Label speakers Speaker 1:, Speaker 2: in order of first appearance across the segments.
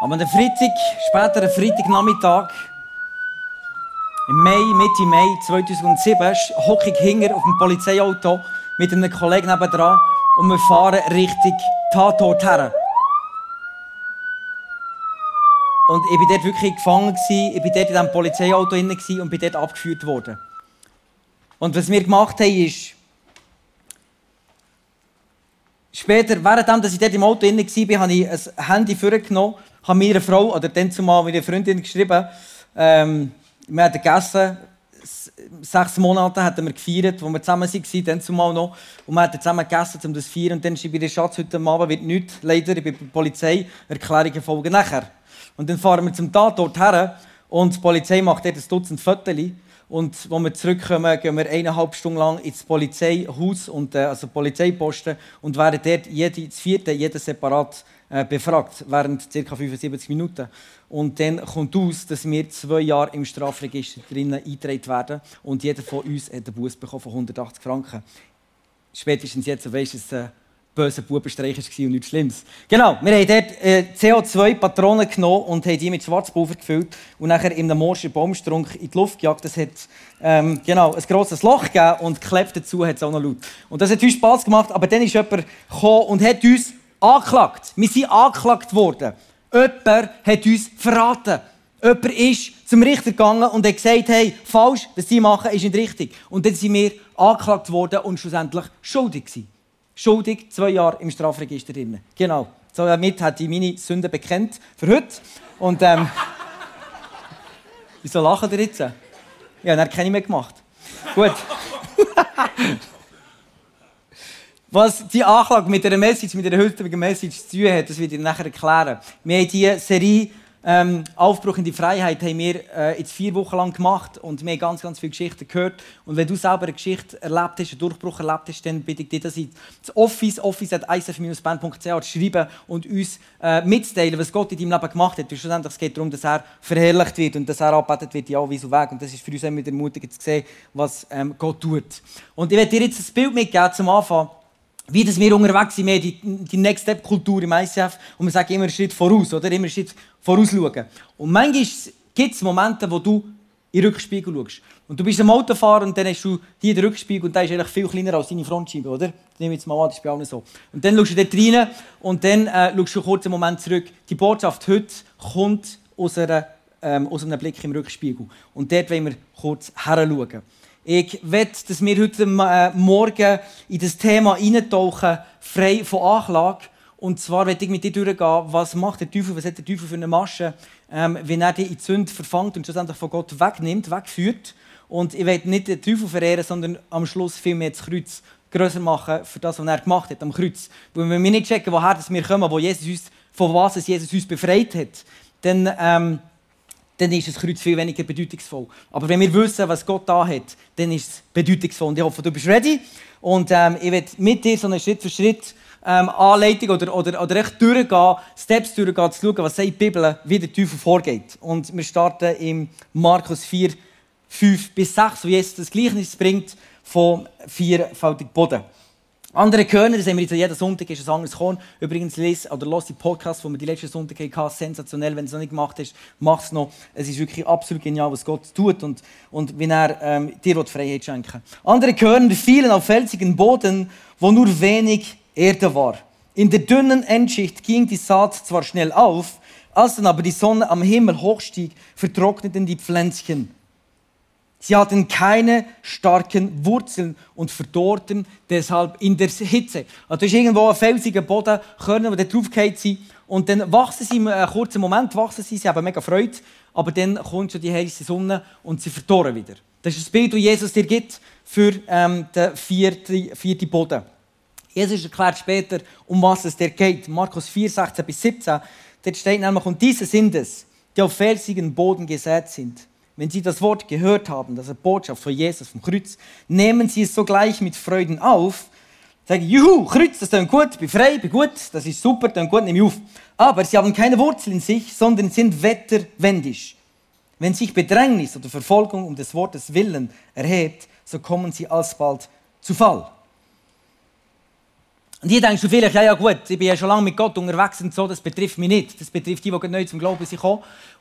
Speaker 1: Am Freitag, späteren Freitagnachmittag, im Mai, Mitte Mai 2007, hocke ich hinter auf dem Polizeiauto mit einem Kollegen nebendran und wir fahren Richtung Tatort her. Und ich war dort wirklich gefangen. Ich war dort in diesem Polizeiauto drin und bin dort abgeführt worden. Und was wir gemacht haben, ist, später, während ich dort im Auto war, habe ich ein Handy vorgenommen habe mir eine Frau, oder dann zumal meine Freundin geschrieben, ähm, wir hatten gegessen, sechs Monate hatten wir gefeiert, wo wir zusammen waren, dann zumal noch. Und wir hatten zusammen gegessen, um das zu feiern. Und dann schreibe ich der Schatz, heute Abend wird nichts, leider, ich bin bei der Polizei, Erklärungen folgen nachher. Und dann fahren wir zum Tatort her und die Polizei macht dort ein Dutzend Fotos. Und als wir zurückkommen, gehen wir eineinhalb Stunden lang ins Polizeihaus, und, äh, also Polizeiposten, und werden dort jede, das vierte, jeder separat befragt, während ca. 75 Minuten. Und dann kommt aus, dass wir zwei Jahre im Strafregister drinnen eingetragen werden und jeder von uns hat einen Bus bekommen von 180 Franken. Spätestens jetzt weisst du, dass es ein böser Bubenstreich war und nichts Schlimmes. Genau, wir haben dort äh, CO2-Patronen genommen und haben die mit Schwarzpulver gefüllt und nachher in einem morschen Baumstrunk in die Luft gejagt. Das hat ähm, genau, ein grosses Loch gegeben und geklebt dazu hat es auch noch laut. Und das hat uns Spass gemacht, aber dann ist jemand gekommen und hat uns angeklagt. Wir sind angeklagt worden. Jemand hat uns verraten. Jemand ist zum Richter gegangen und hat gesagt, hey, falsch, was sie machen, ist nicht richtig. Und dann sind wir angeklagt worden und schlussendlich schuldig gewesen. Schuldig, zwei Jahre im Strafregister drin. Genau. Damit hat ich meine Sünden bekennt für heute. Und ähm, wieso lachen ihr jetzt? Ja, dann habe ich keine mehr gemacht. Gut. Was die Anklage mit der Message, mit der heutigen Message zu tun hat, das werde ich nachher erklären. Wir haben diese Serie ähm, Aufbruch in die Freiheit haben wir äh, jetzt vier Wochen lang gemacht und wir haben ganz, ganz viele Geschichten gehört. Und wenn du selber eine Geschichte erlebt hast, einen Durchbruch erlebt hast, dann bitte ich dich, dass ich das Office, office.isf-band.ch schreiben und uns äh, mitteilen, was Gott in deinem Leben gemacht hat. Und schlussendlich es geht darum, dass er verherrlicht wird und dass er arbeitet wird, ja, wie so weg. Und das ist für uns immer wieder ermutigend zu sehen, was ähm, Gott tut. Und ich werde dir jetzt ein Bild mitgeben zum Anfang wie dass wir unterwegs sind, mehr die, die Next Step Kultur im ICF und wir sagen immer einen Schritt voraus, oder? Immer einen Schritt voraus schauen. Und manchmal gibt es Momente, wo du in den Rückspiegel schaust. Und du bist am Autofahrer und dann hast du hier den Rückspiegel und der ist eigentlich viel kleiner als deine Frontscheibe, oder? Das nehme ich jetzt mal an, das ist bei allen so. Und dann schaust du dort rein und dann äh, schaust du einen Moment zurück. Die Botschaft heute kommt aus, einer, ähm, aus einem Blick im Rückspiegel. Und dort wollen wir kurz heranschauen. Ich will, dass wir heute äh, Morgen in das Thema eintauchen, frei von Anklage. Und zwar will ich mit dir durchgehen, was macht der Teufel, was hat der Teufel für eine Masche, ähm, wenn er dich in die Sünde verfangt und schlussendlich von Gott wegnimmt, wegführt. Und ich will nicht den Teufel verehren, sondern am Schluss viel mehr das Kreuz größer machen für das, was er gemacht hat am Kreuz. Weil wenn wir nicht checken, woher wir kommen, wo Jesus uns, von was Jesus uns befreit hat, dann... Ähm, dann ist das Kreuz viel weniger bedeutungsvoll. Aber wenn wir wissen, was Gott da hat, dann ist es bedeutungsvoll. Und ich hoffe, du bist ready. Und ähm, ich werde mit dir so eine Schritt für Schritt ähm, Anleitung oder, oder, oder echt durchgehen, Steps durchgehen, zu schauen, was sagt die Bibel, wie der Teufel vorgeht. Und wir starten im Markus 4, 5 bis 6, wo Jesus das Gleichnis bringt vom vierfältigen Boden. Andere Körner, das haben wir jetzt jeden Sonntag, ist ein anderes Korn. Übrigens, lese oder lass die Podcast, die wir die letzten Sonntag hatten, sensationell. Wenn du es noch nicht gemacht hast, mach es noch. Es ist wirklich absolut genial, was Gott tut und, und wie er ähm, dir Freiheit schenken Andere Körner fielen auf felsigen Boden, wo nur wenig Erde war. In der dünnen Endschicht ging die Saat zwar schnell auf, als dann aber die Sonne am Himmel hochstieg, vertrockneten die Pflänzchen. Sie hatten keine starken Wurzeln und verdorrten deshalb in der Hitze. Also ist irgendwo ein felsiger Boden, Körner, die drauf sind. Und dann wachsen sie, in einem kurzen Moment wachsen sie, sie haben mega Freude, aber dann kommt schon die heiße Sonne und sie verdorren wieder. Das ist das Bild, das Jesus dir gibt für ähm, den vierten, vierten Boden. Jesus erklärt später, um was es dir geht. Markus 4, 16 bis 17. Dort steht nämlich, und diese sind es, die auf felsigen Boden gesät sind wenn Sie das Wort gehört haben, das ist Botschaft von Jesus vom Kreuz, nehmen Sie es sogleich mit Freuden auf, sagen, juhu, Kreuz, das ist gut, bin frei, bin gut, das ist super, dann gut, nehme ich auf. Aber sie haben keine Wurzel in sich, sondern sind wetterwendisch. Wenn sich Bedrängnis oder Verfolgung um des Wortes willen erhebt, so kommen sie alsbald zu Fall. Und hier denkst du vielleicht, ja, ja gut, ich bin ja schon lange mit Gott unterwegs und so, das betrifft mich nicht. Das betrifft die, die neu zum Glauben sind.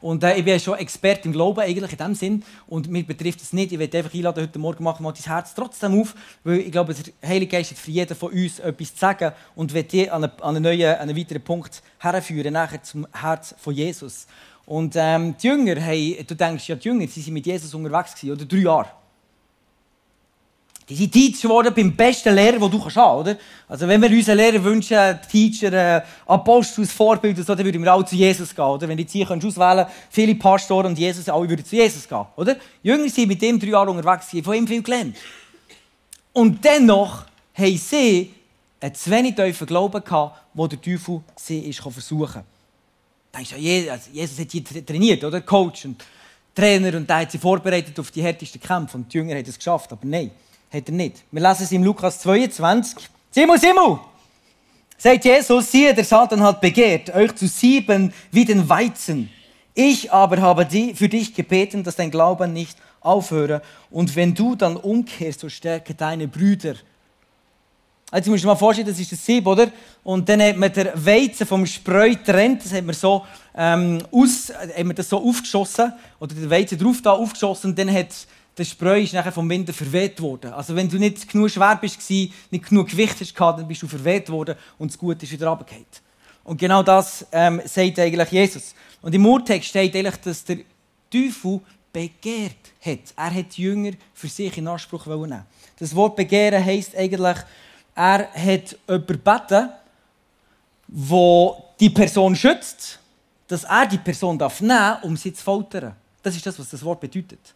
Speaker 1: Und äh, ich bin ja schon Experte im Glauben, eigentlich in dem Sinn. Und mir betrifft es nicht. Ich werde einfach einladen, heute Morgen machen mal dein Herz trotzdem auf, weil ich glaube, der Heilige Geist hat für jeden von uns etwas zu sagen und wird dich an einen, an einen neuen, an einen weiteren Punkt herführen, nachher zum Herz von Jesus. Und ähm, die Jünger, hey, du denkst, ja, die Jünger, sie sind mit Jesus unterwegs gewesen, oder drei Jahre. Die sind Teacher geworden beim besten Lehrer, den du kannst haben oder? Also wenn wir unseren Lehrer wünschen, Teacher, äh, Apostel, Vorbild, so, dann würden wir alle zu Jesus gehen, oder? Wenn die hier auswählen viele Pastoren und Jesus, alle würden zu Jesus gehen, oder? Jünger sind mit ihm drei Jahre unterwegs, von ihm viel gelernt. Und dennoch haben sie einen zu wenig tiefen Glauben gehabt, wo der Teufel sie ist versuchen Denkst du, also Jesus hat die trainiert, oder? Coach und Trainer, und der hat sie vorbereitet auf die härtesten Kämpfe, und die Jünger haben es geschafft, aber nein. Hat er nicht. Wir lesen es im Lukas 22. Simu, Simu! Sagt Jesus, siehe, der Satan hat begehrt, euch zu sieben wie den Weizen. Ich aber habe für dich gebeten, dass dein Glauben nicht aufhöre. Und wenn du dann umkehrst, so stärke deine Brüder. Also, musst du dir mal vorstellen, das ist das Sieb, oder? Und dann hat man den Weizen vom Spreu getrennt, das hat man so, ähm, aus, hat man das so aufgeschossen, oder den Weizen drauf da aufgeschossen, und dann hat der Spreu ist nachher vom Wind verweht worden. Also wenn du nicht genug schwer bist, nicht genug Gewicht hast, dann bist du verweht worden und das Gute ist wieder runtergefallen. Und genau das ähm, sagt eigentlich Jesus. Und im Urtext steht eigentlich, dass der Teufel begehrt hat. Er hat die Jünger für sich in Anspruch nehmen. Das Wort begehren heisst eigentlich, er hat gebeten, wo die Person schützt, dass er die Person nehmen darf, um sie zu foltern. Das ist das, was das Wort bedeutet.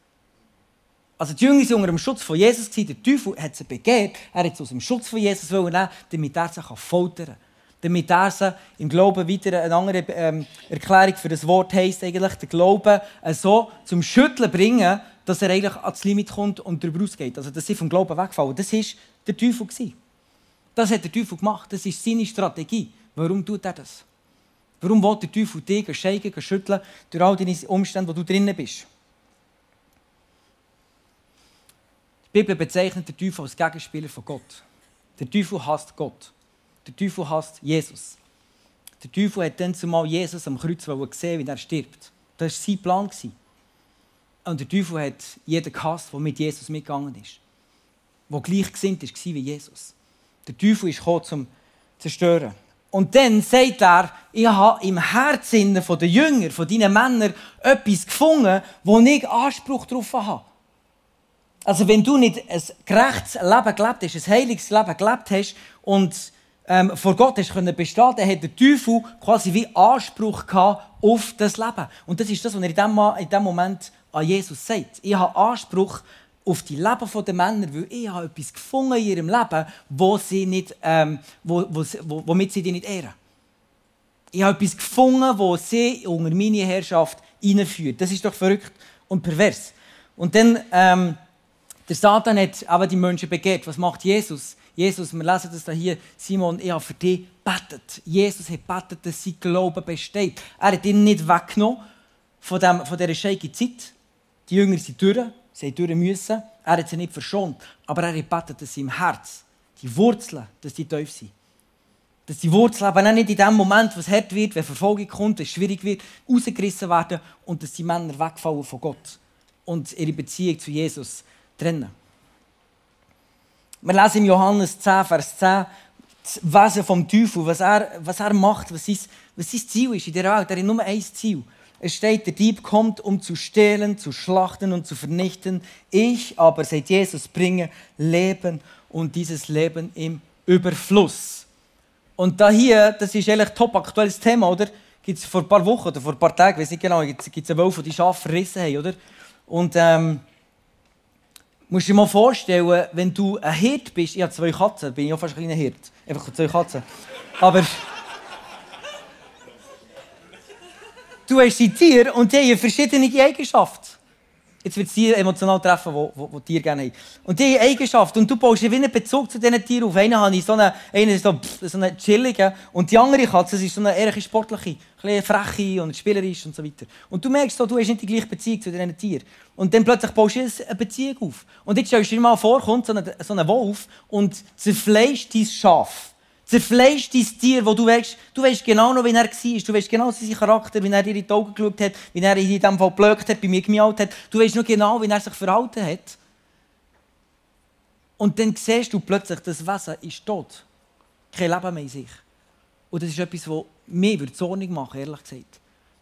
Speaker 1: Also die Jünger waren unter dem Schutz von Jesus. Der Teufel hat sie begehrt. Er hat sie aus dem Schutz von Jesus nehmen, damit er sie foltern kann. Damit er sie im Glauben weiter eine andere ähm, Erklärung für das Wort heisst eigentlich, den Glauben äh, so zum Schütteln bringen, dass er eigentlich ans Limit kommt und darüber ausgeht. Also dass sie vom Glauben wegfallen. Das war der Teufel. Das hat der Teufel gemacht. Das ist seine Strategie. Warum tut er das? Warum will der Teufel dich schägen, schütteln durch all deine Umstände, wo du drinnen bist? Die Bibel bezeichnet den Teufel als Gegenspieler von Gott. Der Teufel hasst Gott. Der Teufel hasst Jesus. Der Teufel hat dann zumal Jesus am Kreuz gesehen, wie er stirbt. Das war sein Plan. Und der Teufel hat jeden gehasst, der mit Jesus mitgegangen ist. Der gleich gesinnt war wie Jesus. Der Teufel ist gekommen, zum zerstören. Und dann sagt er, ich habe im Herzen der Jünger, von deinen Männern, etwas gefunden, wo ich Anspruch darauf habe. Also wenn du nicht ein gerechtes Leben gelebt hast, ein heiliges Leben gelebt hast und ähm, vor Gott hast können bestehen, dann hat der Teufel quasi wie Anspruch gehabt auf das Leben. Und das ist das, was er in dem, in dem Moment an Jesus sagt. Ich habe Anspruch auf die Leben der Männer, weil ich habe etwas gefunden in ihrem Leben, wo sie nicht, ähm, wo, wo, wo, womit sie dich nicht ehren. Ich habe etwas gefunden, wo sie unter meine Herrschaft hineinführt. Das ist doch verrückt und pervers. Und dann ähm, der Satan hat aber die Menschen begehrt. Was macht Jesus? Jesus, wir lesen das da hier, Simon, ich habe für dich betet. Jesus hat betet, dass sein Glaube besteht. Er hat ihn nicht weggenommen von, dem, von dieser shaky Zeit. Die Jünger sind durch, sie haben durch müssen. Er hat sie nicht verschont, aber er hat betet, dass sie im Herz, die Wurzeln, dass die tief sind. Dass die Wurzeln aber auch nicht in dem Moment, was hart wird, wenn Verfolgung kommt, wenn es schwierig wird, rausgerissen werden und dass die Männer wegfallen von Gott und ihre Beziehung zu Jesus trennen. Wir lesen im Johannes 10, Vers 10, das Wesen vom Teufel, was er, was er macht, was sein, was sein Ziel ist in der Welt. Er hat nur ein Ziel. Es steht, der Dieb kommt, um zu stehlen, zu schlachten und zu vernichten. Ich aber, seit Jesus, bringe Leben und dieses Leben im Überfluss. Und da hier, das ist eigentlich ein top aktuelles Thema, oder? Gibt es vor ein paar Wochen oder vor ein paar Tagen, ich weiß nicht genau, gibt es einen Wolf, die Schafe verrissen haben, oder? Und ähm, musst dir mal vorstellen, wenn du ein Hirt bist, ich habe zwei Katzen, bin ich auch fast ein Hirt. Einfach zwei Katzen. Aber du hast die Tiere und die haben verschiedene Eigenschaften. Jetzt wird es die emotional treffen, die, die, die Tiere gerne haben. Und die haben Eigenschaften. Und du baust wie einen Bezug zu diesen Tieren auf. Einen habe ich so einen, so, so einen chilligen. Und die andere Katze ist so eine eher sportliche, ein freche und spielerisch und so weiter. Und du merkst so, du hast nicht die gleiche Beziehung zu diesen Tieren. Und dann plötzlich baust du eine Beziehung auf. Und jetzt stellst du dir mal vor, kommt so ein, so Wolf und zerfleischt dein Schaf. Zerfleischt dein Tier, wo du weißt, du weißt genau noch, wie er war. Du weißt genau seinen Charakter, wie er dir in die Augen geschaut hat, wie er in diesem Fall geblöckt hat, bei mir gemiaut hat. Du weißt noch genau, wie er sich verhalten hat. Und dann siehst du plötzlich, das Wesen ist tot. Kein Leben mehr in sich. Und das ist etwas, das mir zornig machen ehrlich gesagt.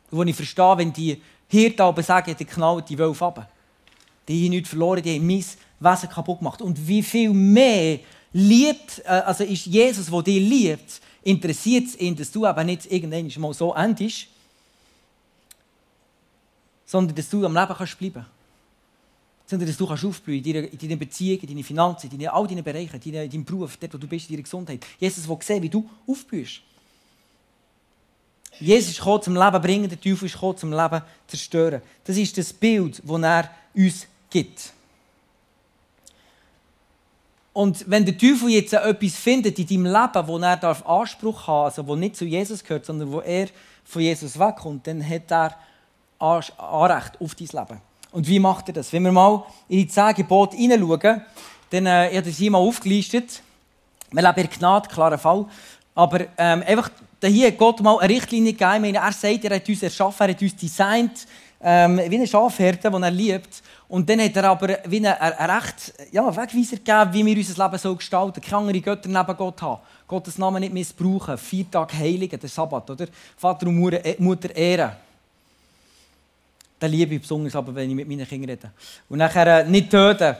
Speaker 1: Und wo ich verstehe, wenn die Hirten aber sagen, die knallen die Wölfe ab. Die haben nichts verloren, die haben mein Wesen kaputt gemacht. Und wie viel mehr liebt, äh, also ist Jesus, der dich liebt, interessiert es ihn, dass du aber nicht irgendwann mal so endest, sondern dass du am Leben kannst bleiben sondern dass du kannst aufblühen in deiner, in deiner Beziehung, in deinen Finanzen, in all deinen Bereichen, in deinem Beruf, dort, wo du bist, in deiner Gesundheit. Jesus will sehen, wie du aufblühst. Jesus ist gekommen, zum Leben bringen, der Teufel ist gekommen, zum Leben zerstören. Das ist das Bild, das er uns gibt. Und wenn der Teufel jetzt etwas findet in deinem Leben, wo er Anspruch haben darf, also wo nicht zu Jesus gehört, sondern wo er von Jesus wegkommt, dann hat er Anrecht auf dein Leben. Und wie macht er das? Wenn wir mal in die zehn Gebote hineinschauen, dann äh, ich habe das hier mal aufgelistet. Wir leben in Gnade, klarer Fall. Aber ähm, einfach, hier hat Gott mal eine Richtlinie gegeben. er sagt, er hat uns erschaffen, er hat uns designt, ähm, wie eine Schafherde, den er liebt. Und dann hat er aber wie einen, einen recht ja, Wegweiser gegeben, wie wir unser Leben so gestalten. Keine andere Götter neben Gott haben. Gottes Namen nicht missbrauchen. Vier Tage heiligen, der Sabbat, oder? Vater und äh, Mutter ehren. Den liebe ich besonders, aber wenn ich mit meinen Kindern rede. Und nachher äh, nicht töten.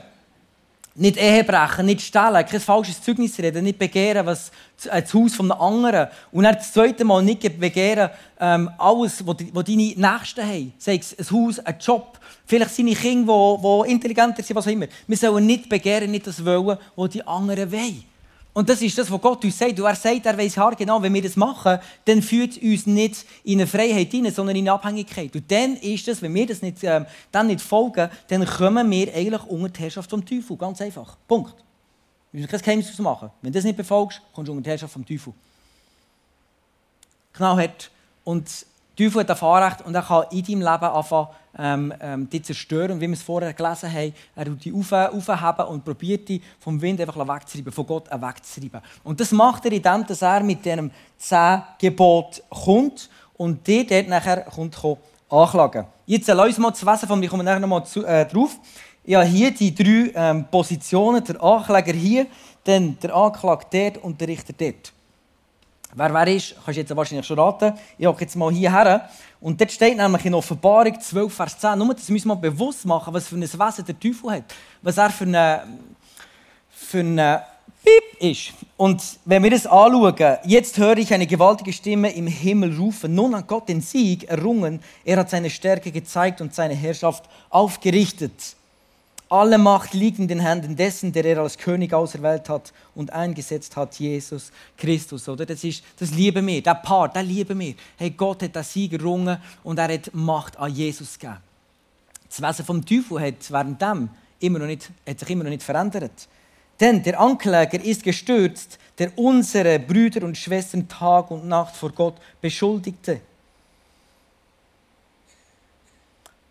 Speaker 1: Nicht Ehe brechen, nicht stehlen, kein falsches Zeugnis reden, nicht begehren, was äh, das Haus einem anderen. Und dann das zweite Mal nicht begehren, ähm, alles, was deine Nächsten haben. Sei es ein Haus, ein Job, vielleicht seine Kinder, die intelligenter sind, was auch immer. Wir sollen nicht begehren, nicht das wollen, was die anderen wollen. Und das ist das, was Gott uns sagt. Und er sagt, er weiß genau, wenn wir das machen, dann führt es uns nicht in eine Freiheit hinein, sondern in eine Abhängigkeit. Und dann ist es, wenn wir das nicht, ähm, dann nicht folgen, dann kommen wir eigentlich unter die Herrschaft vom Teufel. Ganz einfach. Punkt. Wir müssen kein Geheimnis machen. Wenn du das nicht befolgst, kommst du unter die Herrschaft vom Teufel. Genau. Und der Teufel hat ein Fahrrecht und er kann in deinem Leben anfangen, ähm, ähm, die zerstören. Und wie wir es vorher gelesen haben, er tut die auf, aufheben und probiert die vom Wind einfach wegzureiben, von Gott wegzureiben. Und das macht er, indem dass er mit diesem zehn Gebot kommt und die dort nachher kommt, anklagen. Jetzt lass uns mal zu Wesen von, ich komme nachher noch mal zu, äh, drauf. Ich habe hier die drei ähm, Positionen, der Ankläger hier, dann der Anklagte dort und der Richter dort. Wer wer ist, kannst du jetzt wahrscheinlich schon raten. Ich gehe jetzt mal hierher. Und dort steht nämlich in Offenbarung 12, Vers 10, nur das müssen wir bewusst machen, was für ein Wesen der Teufel hat. Was er für eine, für eine Piep ist. Und wenn wir das anschauen, jetzt höre ich eine gewaltige Stimme im Himmel rufen. Nun hat Gott den Sieg errungen. Er hat seine Stärke gezeigt und seine Herrschaft aufgerichtet. Alle Macht liegt in den Händen dessen, der er als König auserwählt hat und eingesetzt hat, Jesus Christus. Oder? Das, ist, das lieben wir, der Part, der lieben wir. Hey, Gott hat den Sieg errungen und er hat Macht an Jesus gegeben. Das Wesen vom Teufel hat währenddem immer noch nicht, hat sich immer noch nicht verändert. Denn der Ankläger ist gestürzt, der unsere Brüder und Schwestern Tag und Nacht vor Gott beschuldigte.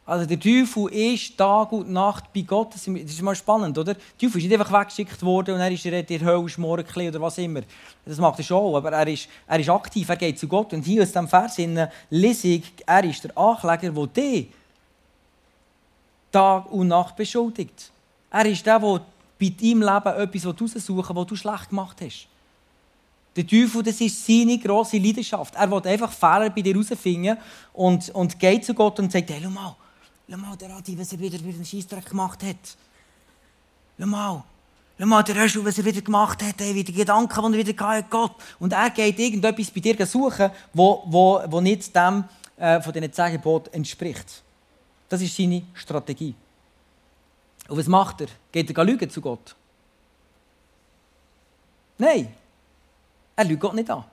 Speaker 1: Also der Teufel ist Tag und Nacht bei Gott. Das ist mal spannend, oder? Der Teufel ist nicht einfach weggeschickt worden und er ist in der Hölle schmoren oder was immer. Das macht er schon, aber er ist, er ist aktiv, er geht zu Gott. Und hier aus diesem Vers in ich, er ist der Ankläger, der dich Tag und Nacht beschuldigt. Er ist der, der bei deinem Leben etwas raussuchen was du schlecht gemacht hast. Der Teufel, das ist seine grosse Leidenschaft. Er will einfach Fehler bei dir herausfinden und, und geht zu Gott und sagt, hey, schau mal, Schau mal, der Adi, was er wieder, wieder einen Scheissdreck gemacht hat. Schau mal. Schau mal, der Röschel, was er wieder gemacht hat, ey, wieder Gedanken, die er wieder hatte, Gott. Und er geht irgendetwas bei dir suchen, wo, wo, wo nicht dem äh, von diesen zehn Geboten entspricht. Das ist seine Strategie. Und was macht er? Geht er lügen zu Gott? Nein. Er lügt Gott nicht an.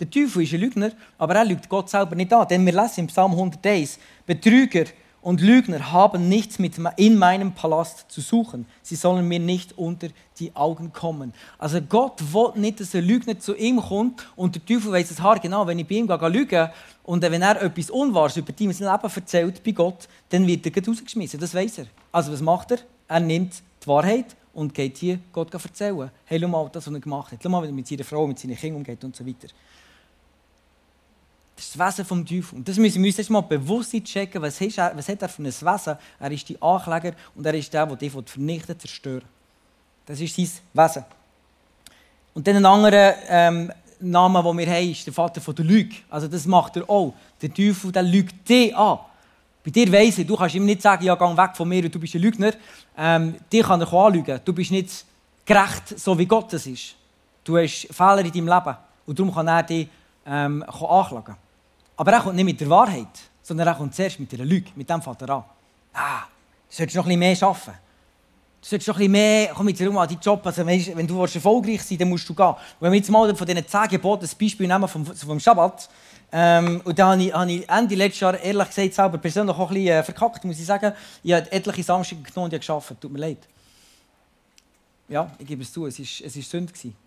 Speaker 1: Der Teufel ist ein Lügner, aber er lügt Gott selber nicht an. Denn wir lesen im Psalm 101, Betrüger und Lügner haben nichts mit in meinem Palast zu suchen. Sie sollen mir nicht unter die Augen kommen. Also Gott will nicht, dass ein Lügner zu ihm kommt und der Teufel weiß es genau, wenn ich bei ihm gehe, lüge und wenn er etwas Unwahres über sein Leben erzählt bei Gott, dann wird er rausgeschmissen. Das weiß er. Also was macht er? Er nimmt die Wahrheit und geht hier Gott erzählen. Hey, schau mal, das, was er gemacht hat. Schau mal, wie er mit seiner Frau, mit seinen Kindern umgeht und so weiter. Das ist das Wesen vom Teufel. Und das müssen wir uns jetzt mal bewusst checken, was, er, was hat er für ein Wesen? Er ist die Ankläger und er ist der, der dich vernichten zerstören Das ist sein Wesen. Und dann ein anderer ähm, Name, den wir haben, ist der Vater der Lüge. Also das macht er auch. Der Teufel der lügt dich an. Bei dir weiss ich, du kannst ihm nicht sagen, ja, geh weg von mir, du bist ein Lügner. Ähm, dich kann er anlügen. Du bist nicht gerecht, so wie Gott es ist. Du hast Fehler in deinem Leben. Und darum kann er dich ähm, anklagen. Aber er kommt nicht mit der Wahrheit, sondern er kommt zuerst mit einer Lüge, mit dem Vater an. Ah, du solltest noch ein bisschen mehr arbeiten. Du solltest noch ein bisschen mehr, komm jetzt rum an deinen Job, also wenn du erfolgreich sein willst, dann musst du gehen. Und wenn wir jetzt mal von diesen zehn Geboten ein Beispiel nehmen vom, vom Schabbat, ähm, und da habe ich, habe ich Ende letztes Jahr ehrlich gesagt selber persönlich auch ein bisschen äh, verkackt, muss ich sagen. Ich habe etliche Samstage genommen und gearbeitet. Tut mir leid. Ja, ich gebe es zu, es war es ist Sünde. Gewesen.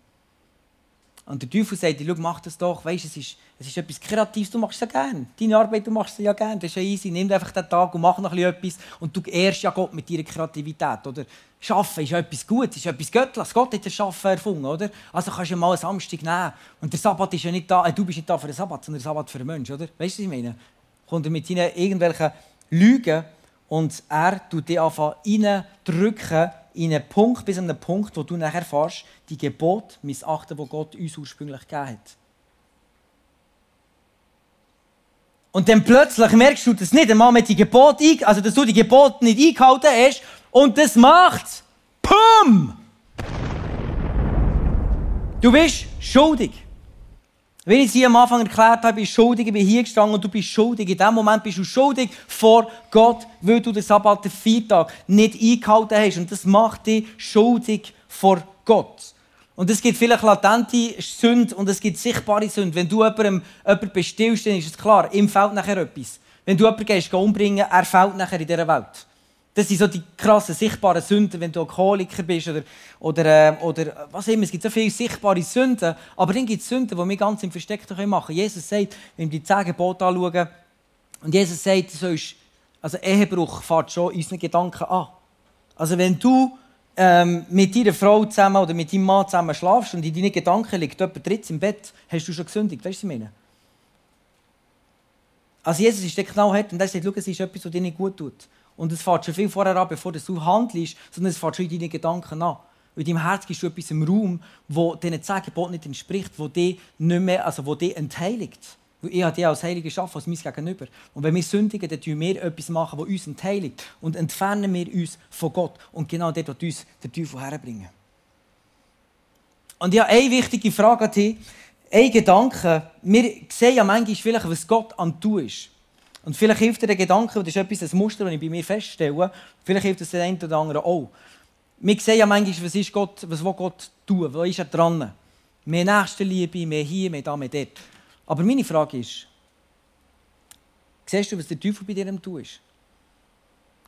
Speaker 1: Und der Teufel sagt, schau, mach das doch, weißt, es ist, es ist etwas Kreatives, du machst es ja gerne. Deine Arbeit, du machst sie ja gerne, das ist ja easy. Nimm einfach den Tag und mach noch etwas und du ehrst ja Gott mit deiner Kreativität, oder? Schaffen ist etwas Gutes, ist etwas Göttliches. Gott hat das Schaffen erfunden, oder? Also kannst du ja mal einen Samstag nehmen und der Sabbat ist ja nicht da, äh, du bist nicht da für den Sabbat, sondern der Sabbat für den Menschen, oder? Weißt du, was ich meine? Kommt er mit seinen irgendwelchen Lügen und er tut dich einfach reindrücken in einen Punkt, bis an einen Punkt, wo du nachher fährst, die Gebot missachten, wo Gott uns ursprünglich gegeben hat. Und dann plötzlich merkst du, dass nicht einmal mit die Gebot, also dass du die Gebote nicht eingehalten hast und das macht Pum! Du bist schuldig. Wenn ich sie am Anfang erklärt habe, bist du schuldig, ich bin hier gestanden und du bist schuldig. In dem Moment bist du schuldig vor Gott, weil du den Sabbat, den Viertag, nicht eingehalten hast. Und das macht dich schuldig vor Gott. Und es gibt vielleicht latente Sünden und es gibt sichtbare Sünden. Wenn du jemanden, jemanden bestillst, dann ist es klar, ihm fällt nachher etwas. Wenn du jemanden gehst, umbringen, er fällt nachher in dieser Welt. Das sind so die krassen, sichtbaren Sünden, wenn du Alkoholiker bist oder, oder, äh, oder was immer. Es gibt so viele sichtbare Sünden, aber dann gibt es Sünden, die wir ganz im Versteckten machen können. Jesus sagt, wenn wir die zehn Gebote anschauen, und Jesus sagt, sollst, also Ehebruch fährt schon unseren Gedanken an. Also wenn du ähm, mit deiner Frau zusammen oder mit deinem Mann zusammen schlafst und in deinen Gedanken liegt jemand dritt im Bett, hast du schon gesündigt. Weißt du, was ich meine? Also Jesus ist der genau hat und er sagt, schau, es ist etwas, was dir nicht gut tut. Und es fährt schon viel vorher an, bevor du handelst, sondern es fährt schon in deinen Gedanken an. In deinem Herz gibst du etwas im Raum, wo diesen zehn Geboten nicht entspricht, wo dich nicht mehr, also wo dich entheiligt. Weil ich habe dich als Heilige geschaffen, als mein Gegenüber. Und wenn wir sündigen, dann tun wir etwas machen, das uns entheiligt. Und entfernen wir uns von Gott. Und genau dort wird uns der Teufel herbringen. Und ich habe eine wichtige Frage an dich. Ein Gedanke. Wir sehen ja manchmal vielleicht, was Gott am Tun ist. Und vielleicht hilft dir der Gedanke, das ist etwas, ein Muster, das ich bei mir feststelle, vielleicht hilft es den einen oder anderen auch. Wir sehen ja manchmal, was, ist Gott, was will Gott tun, wo ist er dran? Mehr Nächstenliebe, mehr hier, mehr da, mehr dort. Aber meine Frage ist, siehst du, was der Teufel bei dir ist?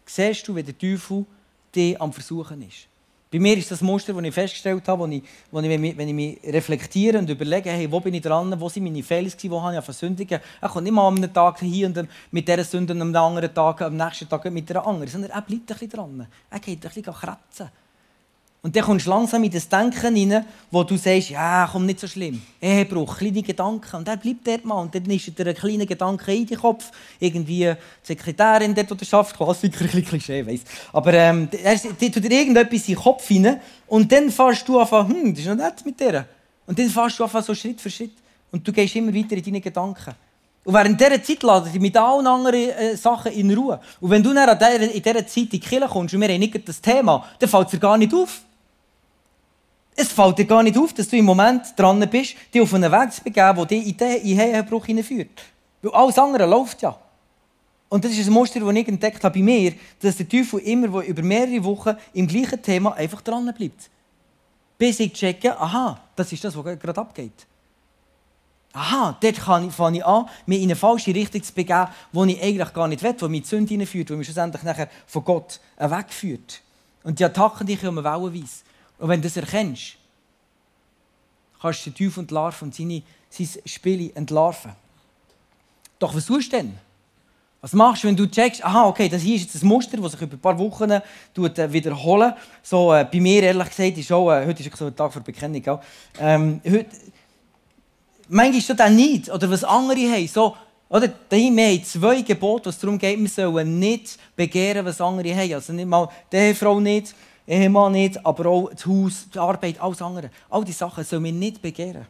Speaker 1: Siehst du, wie der Teufel dich am Versuchen ist? Bei mir ist das Muster, das ich festgestellt habe, wo ich, wo ich, wenn ich mich reflektiere und überlege, hey, wo bin ich dran, wo sind meine Fehler, wo habe ich Versündigen. Er kommt nicht mal am einen Tag hier und mit dieser Sünde am anderen Tag, am nächsten Tag mit einer anderen, sondern er bleibt ein bisschen dran. Er geht ein bisschen kratzen. Und dann kommst du langsam in das Denken hinein, wo du sagst, ja, komm, nicht so schlimm. Ehebruch, kleine Gedanken. Und er bleibt dort mal. Und dann ist dir ein kleiner Gedanke in den Kopf. Irgendwie die Sekretärin dort, die schafft. Klassiker, ein bisschen Klischee, weiss. Aber ähm, er tut dir irgendetwas in den Kopf hinein. Und dann fährst du einfach, hm, das ist noch nett mit dir. Und dann fährst du einfach so Schritt für Schritt. Und du gehst immer weiter in deine Gedanken. Und während dieser Zeit laden sie mit allen anderen äh, Sachen in Ruhe. Und wenn du dann in dieser Zeit in die Kirche kommst und wir haben nicht das Thema, dann fällt es dir gar nicht auf. Es fällt dir gar nicht auf, dass du im Moment dran bist, dich auf einen Weg zu begeben, der dich in den Ehebruch hineinführt. Weil alles andere läuft ja. Und das ist ein Muster, das ich entdeckt habe bei mir, dass der Teufel immer über mehrere Wochen im gleichen Thema einfach dran bleibt. Bis ich checke, aha, das ist das, was gerade abgeht. Aha, dort fange ich an, mich in eine falsche Richtung zu begeben, wo ich eigentlich gar nicht will, wo mich die Sünde hineinführt, wo mich schlussendlich nachher von Gott wegführt. Und die Attacken, die kommen wellenweise. Und wenn du das erkennst, kannst du den Teufel entlarven und seine, sein Spiel entlarven. Doch was tust du denn? Was machst du, wenn du checkst, aha, okay, das hier ist jetzt ein Muster, das sich über ein paar Wochen äh, wiederholen So, äh, bei mir, ehrlich gesagt, ist auch, äh, heute ist so ein Tag für Bekennung, auch, ähm, heute, manchmal ist das auch nicht, oder was andere haben, so, oder, wir haben zwei Gebote, was darum geht, wir sollen nicht begehren, was andere haben. Also nicht mal die Frau nicht, Ehemann nicht, aber auch das Haus, die Arbeit, alles andere. All diese Sachen sollen wir nicht begehren.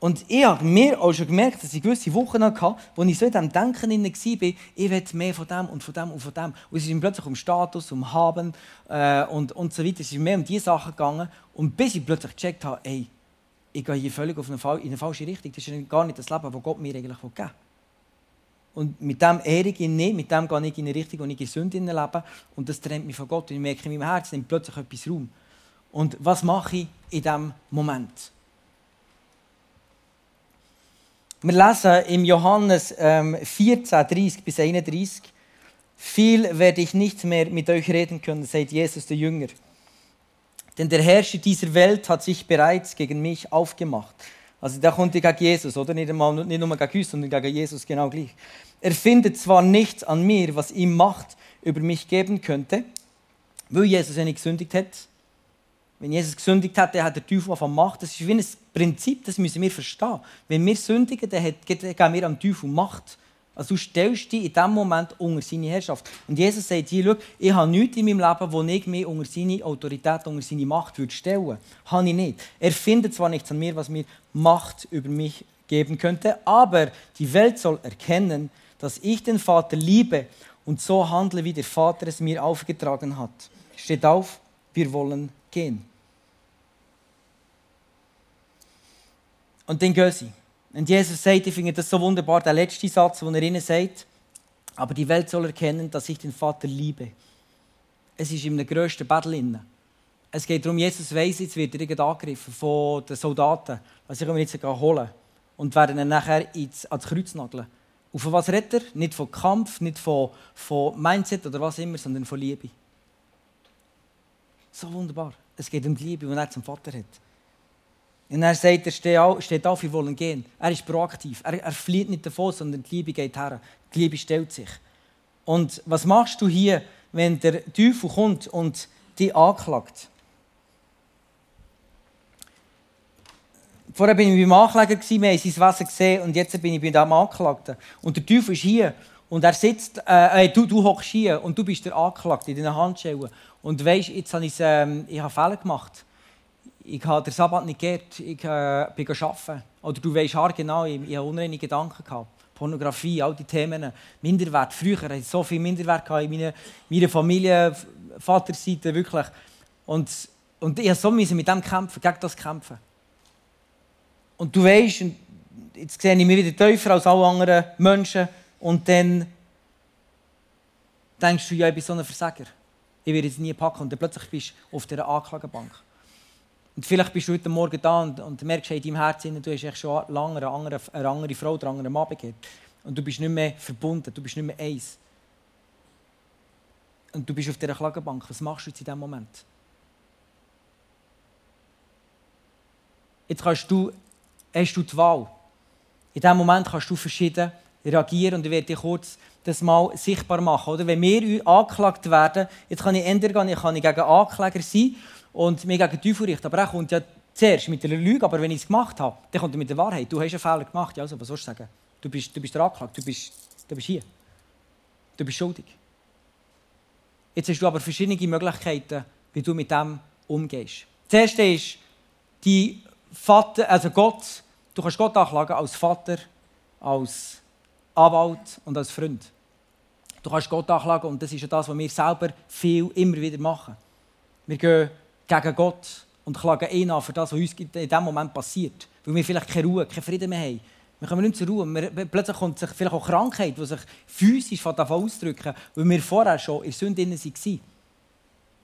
Speaker 1: Und ich habe mir auch schon gemerkt, dass ich gewisse Wochen hatte, wo ich so in diesem Denken war, ich will mehr von dem und von dem und von dem. Und es ist plötzlich um Status, um Haben äh, und, und so weiter. Es ist mehr um diese Sachen gegangen. Und bis ich plötzlich gecheckt habe, ey, ich gehe hier völlig auf eine, in eine falsche Richtung. Das ist gar nicht das Leben, das Gott mir eigentlich geben will. Und mit dem ehre ich ihn nicht, mit dem gehe ich in eine Richtung, wo ich in Sünde lebe. Und das trennt mich von Gott. Und ich merke in meinem Herzen, nimmt plötzlich etwas Raum. Und was mache ich in diesem Moment? Wir lesen im Johannes ähm, 14, 30 bis 31. Viel werde ich nicht mehr mit euch reden können, sagt Jesus der Jünger. Denn der Herrscher dieser Welt hat sich bereits gegen mich aufgemacht. Also da kommt gegen Jesus, oder? Nicht, einmal, nicht nur gegen uns, sondern gegen Jesus genau gleich. Er findet zwar nichts an mir, was ihm Macht über mich geben könnte, weil Jesus ja nicht gesündigt hat, wenn Jesus gesündigt hat, dann hat der Teufel von Macht. Das ist wie ein Prinzip, das müssen wir verstehen. Wenn wir sündigen, dann geben wir am Teufel Macht. Also du stellst dich in diesem Moment unter seine Herrschaft. Und Jesus sagt hier, schau, ich habe nichts in meinem Leben, wo ich mich unter seine Autorität, unter seine Macht würde stellen. Habe ich nicht. Er findet zwar nichts an mir, was mir Macht über mich geben könnte, aber die Welt soll erkennen, dass ich den Vater liebe und so handle, wie der Vater es mir aufgetragen hat. Steht auf, wir wollen gehen. Und dann gehen sie. Und Jesus sagt, ich finde das so wunderbar, der letzte Satz, wo er ihnen sagt, aber die Welt soll erkennen, dass ich den Vater liebe. Es ist in einem grössten Battle. Es geht darum, Jesus weiss, jetzt wird er angegriffen von den Soldaten. Also ich ihn jetzt holen und werden ihn nachher ins, ans Kreuz nageln. Und von was redet er? Nicht von Kampf, nicht von, von Mindset oder was immer, sondern von Liebe. So wunderbar. Es geht um die Liebe, die er zum Vater hat. Und er sagt, er steht auf, wir wollen gehen. Er ist proaktiv. Er, er flieht nicht davon, sondern die Liebe geht her. Die Liebe stellt sich. Und was machst du hier, wenn der Teufel kommt und dich anklagt? Vorher war ich beim Ankläger, wir haben sein Wesen gesehen und jetzt bin ich bei dem Anklagten. Und der Teufel ist hier und er sitzt, äh, äh du, du hockst hier und du bist der Anklagte in deinen Handschellen. Und weißt, jetzt habe ich, ähm, ich habe Fehler gemacht ich habe den Sabbat nicht geehrt, ich äh, bin arbeiten. Oder du weißt genau, ich, ich habe unreine Gedanken gehabt. Pornografie, all die Themen, Minderwert. Früher hatte ich so viel Minderwert in meiner, meiner Familie, Vaterseite, wirklich. Und, und ich musste so mit dem kämpfen, gegen das kämpfen. Und du weißt, jetzt sehe ich mich wieder tiefer als alle anderen Menschen. Und dann denkst du, ja, ich bin so ein Versager. Ich werde es nie packen. Und dann plötzlich bist du auf dieser Anklagebank. Und vielleicht bist du heute Morgen da und, und merkst in deinem Herzen, du hast schon lange eine andere, eine andere Frau oder einen anderen Mann begehrt. Und du bist nicht mehr verbunden, du bist nicht mehr eins. Und du bist auf dieser Klagebank. Was machst du jetzt in diesem Moment? Jetzt kannst du, hast du die Wahl. In diesem Moment kannst du verschieden reagieren und ich werde dir kurz das mal sichtbar machen. Oder? Wenn wir angeklagt werden, jetzt kann ich ändern, ich kann gegen Ankläger sein und mich gegen Teufel richten. Aber er kommt ja zuerst mit der Lüge, aber wenn ich es gemacht habe, dann kommt er mit der Wahrheit. Du hast einen Fehler gemacht, ja, also, was sollst du sagen? Du bist, du bist der Anklage, du bist, du bist hier. Du bist schuldig. Jetzt hast du aber verschiedene Möglichkeiten, wie du mit dem umgehst. Das erste ist, die Vater, also Gott, du kannst Gott anklagen als Vater, als Anwalt und als Freund. Du kannst Gott anklagen und das ist ja das, was wir selber viel immer wieder machen. Wir gehen gegen Gott und klagen ihn an für das, was uns in diesem Moment passiert. Weil wir vielleicht keine Ruhe, keinen Frieden mehr haben. Wir kommen nicht zur Ruhe. Wir, plötzlich kommt sich vielleicht auch Krankheit, die sich physisch ausdrücken, weil wir vorher schon in Sünde waren.